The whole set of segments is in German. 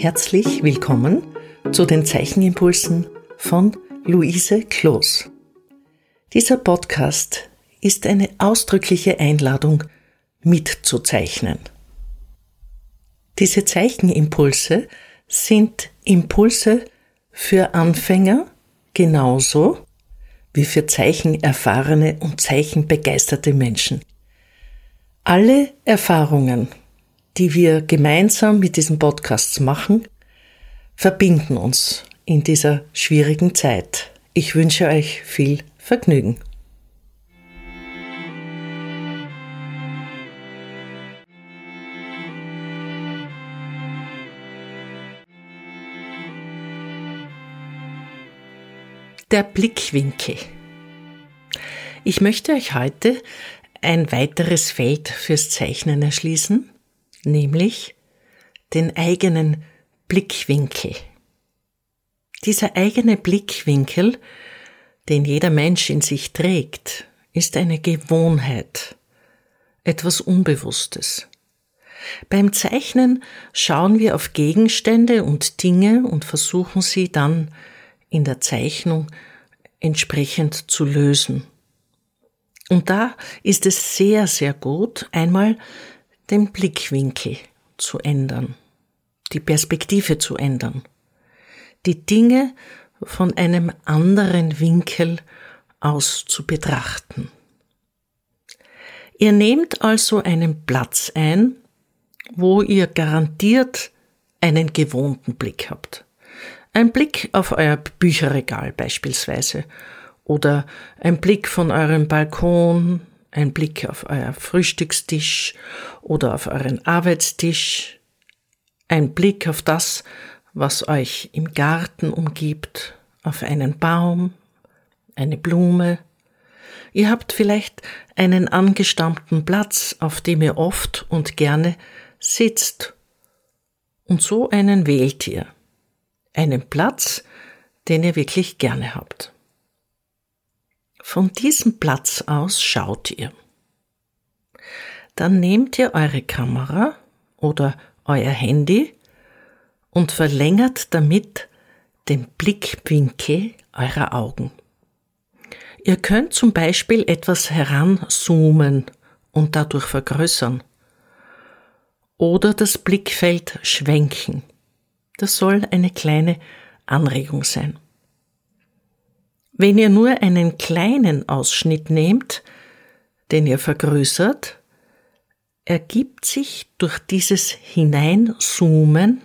Herzlich willkommen zu den Zeichenimpulsen von Luise Kloos. Dieser Podcast ist eine ausdrückliche Einladung, mitzuzeichnen. Diese Zeichenimpulse sind Impulse für Anfänger genauso wie für zeichenerfahrene und zeichenbegeisterte Menschen. Alle Erfahrungen, die wir gemeinsam mit diesen Podcasts machen, verbinden uns in dieser schwierigen Zeit. Ich wünsche euch viel Vergnügen. Der Blickwinkel. Ich möchte euch heute ein weiteres Feld fürs Zeichnen erschließen, nämlich den eigenen Blickwinkel. Dieser eigene Blickwinkel, den jeder Mensch in sich trägt, ist eine Gewohnheit, etwas Unbewusstes. Beim Zeichnen schauen wir auf Gegenstände und Dinge und versuchen sie dann in der Zeichnung entsprechend zu lösen. Und da ist es sehr, sehr gut, einmal den Blickwinkel zu ändern, die Perspektive zu ändern, die Dinge von einem anderen Winkel aus zu betrachten. Ihr nehmt also einen Platz ein, wo ihr garantiert einen gewohnten Blick habt. Ein Blick auf euer Bücherregal beispielsweise oder ein Blick von eurem Balkon, ein Blick auf euer Frühstückstisch oder auf euren Arbeitstisch, ein Blick auf das, was euch im Garten umgibt, auf einen Baum, eine Blume. Ihr habt vielleicht einen angestammten Platz, auf dem ihr oft und gerne sitzt. Und so einen wählt ihr einen Platz, den ihr wirklich gerne habt. Von diesem Platz aus schaut ihr. Dann nehmt ihr eure Kamera oder euer Handy und verlängert damit den Blickwinkel eurer Augen. Ihr könnt zum Beispiel etwas heranzoomen und dadurch vergrößern oder das Blickfeld schwenken. Das soll eine kleine Anregung sein. Wenn ihr nur einen kleinen Ausschnitt nehmt, den ihr vergrößert, ergibt sich durch dieses Hineinzoomen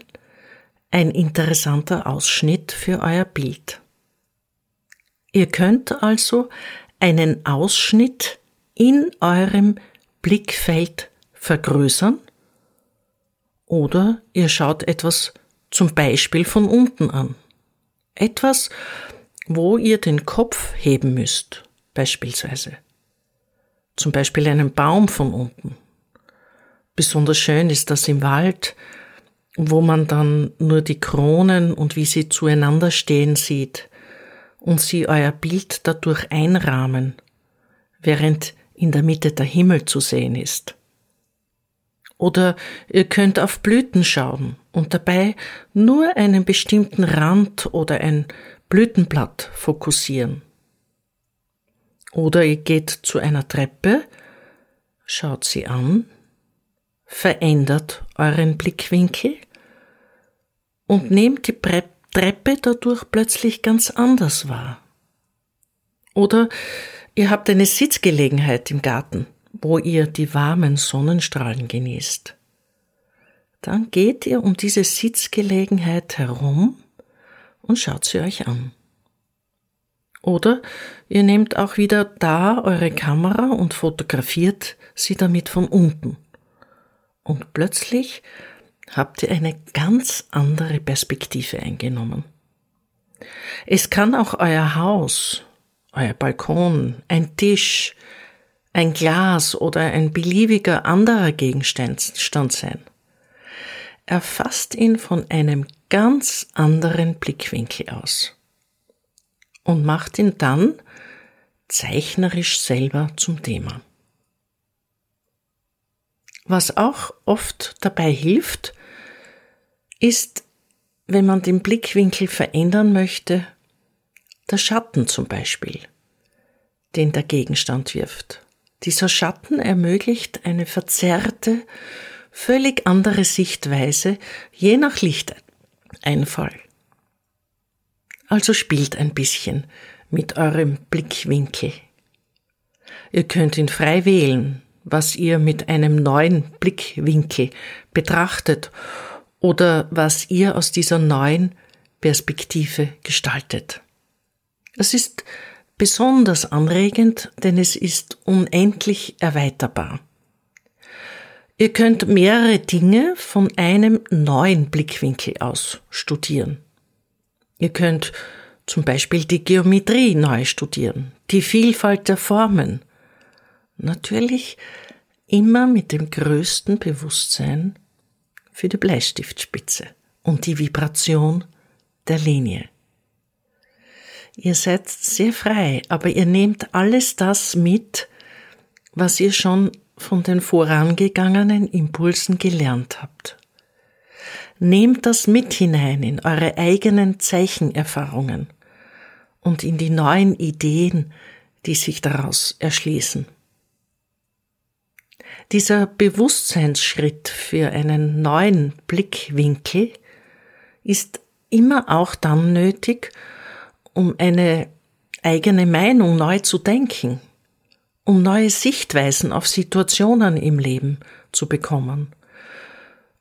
ein interessanter Ausschnitt für euer Bild. Ihr könnt also einen Ausschnitt in eurem Blickfeld vergrößern oder ihr schaut etwas zum Beispiel von unten an. Etwas, wo ihr den Kopf heben müsst, beispielsweise. Zum Beispiel einen Baum von unten. Besonders schön ist das im Wald, wo man dann nur die Kronen und wie sie zueinander stehen sieht und sie euer Bild dadurch einrahmen, während in der Mitte der Himmel zu sehen ist. Oder ihr könnt auf Blüten schauen und dabei nur einen bestimmten Rand oder ein Blütenblatt fokussieren. Oder ihr geht zu einer Treppe, schaut sie an, verändert euren Blickwinkel und nehmt die Treppe dadurch plötzlich ganz anders wahr. Oder ihr habt eine Sitzgelegenheit im Garten wo ihr die warmen Sonnenstrahlen genießt. Dann geht ihr um diese Sitzgelegenheit herum und schaut sie euch an. Oder ihr nehmt auch wieder da eure Kamera und fotografiert sie damit von unten. Und plötzlich habt ihr eine ganz andere Perspektive eingenommen. Es kann auch euer Haus, euer Balkon, ein Tisch, ein Glas oder ein beliebiger anderer Gegenstand sein. Er fasst ihn von einem ganz anderen Blickwinkel aus und macht ihn dann zeichnerisch selber zum Thema. Was auch oft dabei hilft, ist wenn man den Blickwinkel verändern möchte, der Schatten zum Beispiel, den der Gegenstand wirft. Dieser Schatten ermöglicht eine verzerrte, völlig andere Sichtweise je nach Lichteinfall. Also spielt ein bisschen mit eurem Blickwinkel. Ihr könnt ihn frei wählen, was ihr mit einem neuen Blickwinkel betrachtet oder was ihr aus dieser neuen Perspektive gestaltet. Es ist besonders anregend, denn es ist unendlich erweiterbar. Ihr könnt mehrere Dinge von einem neuen Blickwinkel aus studieren. Ihr könnt zum Beispiel die Geometrie neu studieren, die Vielfalt der Formen. Natürlich immer mit dem größten Bewusstsein für die Bleistiftspitze und die Vibration der Linie. Ihr seid sehr frei, aber ihr nehmt alles das mit, was ihr schon von den vorangegangenen Impulsen gelernt habt. Nehmt das mit hinein in eure eigenen Zeichenerfahrungen und in die neuen Ideen, die sich daraus erschließen. Dieser Bewusstseinsschritt für einen neuen Blickwinkel ist immer auch dann nötig, um eine eigene Meinung neu zu denken um neue Sichtweisen auf Situationen im Leben zu bekommen,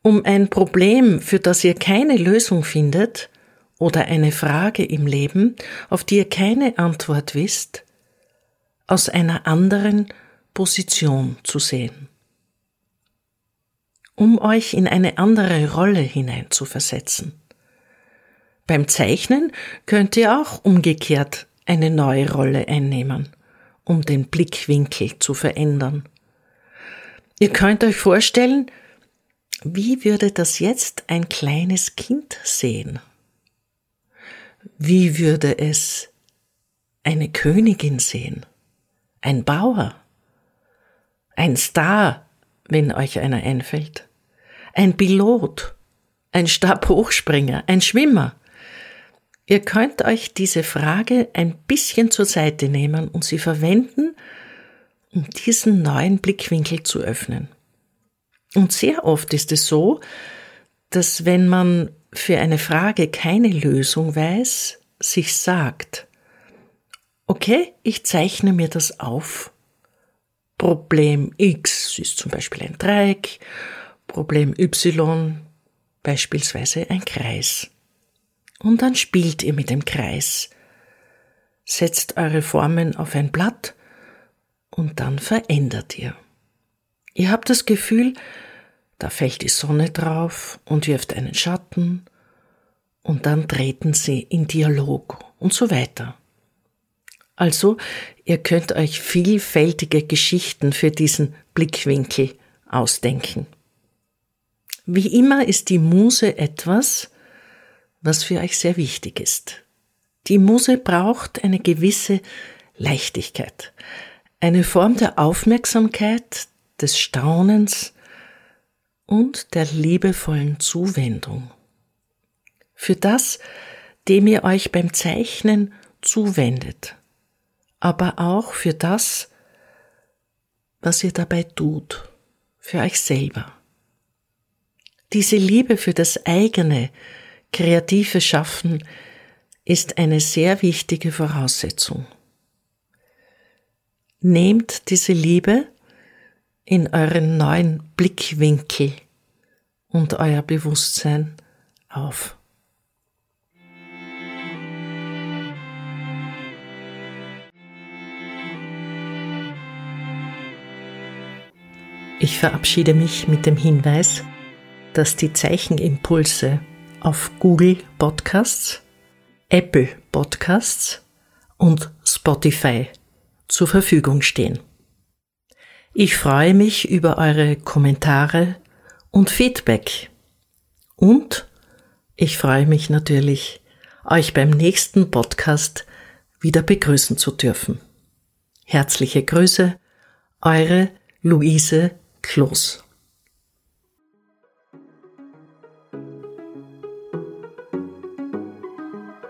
um ein Problem, für das ihr keine Lösung findet, oder eine Frage im Leben, auf die ihr keine Antwort wisst, aus einer anderen Position zu sehen. Um euch in eine andere Rolle hineinzuversetzen. Beim Zeichnen könnt ihr auch umgekehrt eine neue Rolle einnehmen um den Blickwinkel zu verändern. Ihr könnt euch vorstellen, wie würde das jetzt ein kleines Kind sehen? Wie würde es eine Königin sehen? Ein Bauer? Ein Star, wenn euch einer einfällt? Ein Pilot? Ein Stabhochspringer? Ein Schwimmer? Ihr könnt euch diese Frage ein bisschen zur Seite nehmen und sie verwenden, um diesen neuen Blickwinkel zu öffnen. Und sehr oft ist es so, dass wenn man für eine Frage keine Lösung weiß, sich sagt, okay, ich zeichne mir das auf. Problem X ist zum Beispiel ein Dreieck, Problem Y beispielsweise ein Kreis. Und dann spielt ihr mit dem Kreis. Setzt eure Formen auf ein Blatt und dann verändert ihr. Ihr habt das Gefühl, da fällt die Sonne drauf und wirft einen Schatten und dann treten sie in Dialog und so weiter. Also, ihr könnt euch vielfältige Geschichten für diesen Blickwinkel ausdenken. Wie immer ist die Muse etwas, was für euch sehr wichtig ist. Die Muse braucht eine gewisse Leichtigkeit, eine Form der Aufmerksamkeit, des Staunens und der liebevollen Zuwendung. Für das, dem ihr euch beim Zeichnen zuwendet, aber auch für das, was ihr dabei tut, für euch selber. Diese Liebe für das eigene, kreative Schaffen ist eine sehr wichtige Voraussetzung. Nehmt diese Liebe in euren neuen Blickwinkel und euer Bewusstsein auf. Ich verabschiede mich mit dem Hinweis, dass die Zeichenimpulse auf Google Podcasts, Apple Podcasts und Spotify zur Verfügung stehen. Ich freue mich über eure Kommentare und Feedback. Und ich freue mich natürlich, euch beim nächsten Podcast wieder begrüßen zu dürfen. Herzliche Grüße, eure Luise Kloß.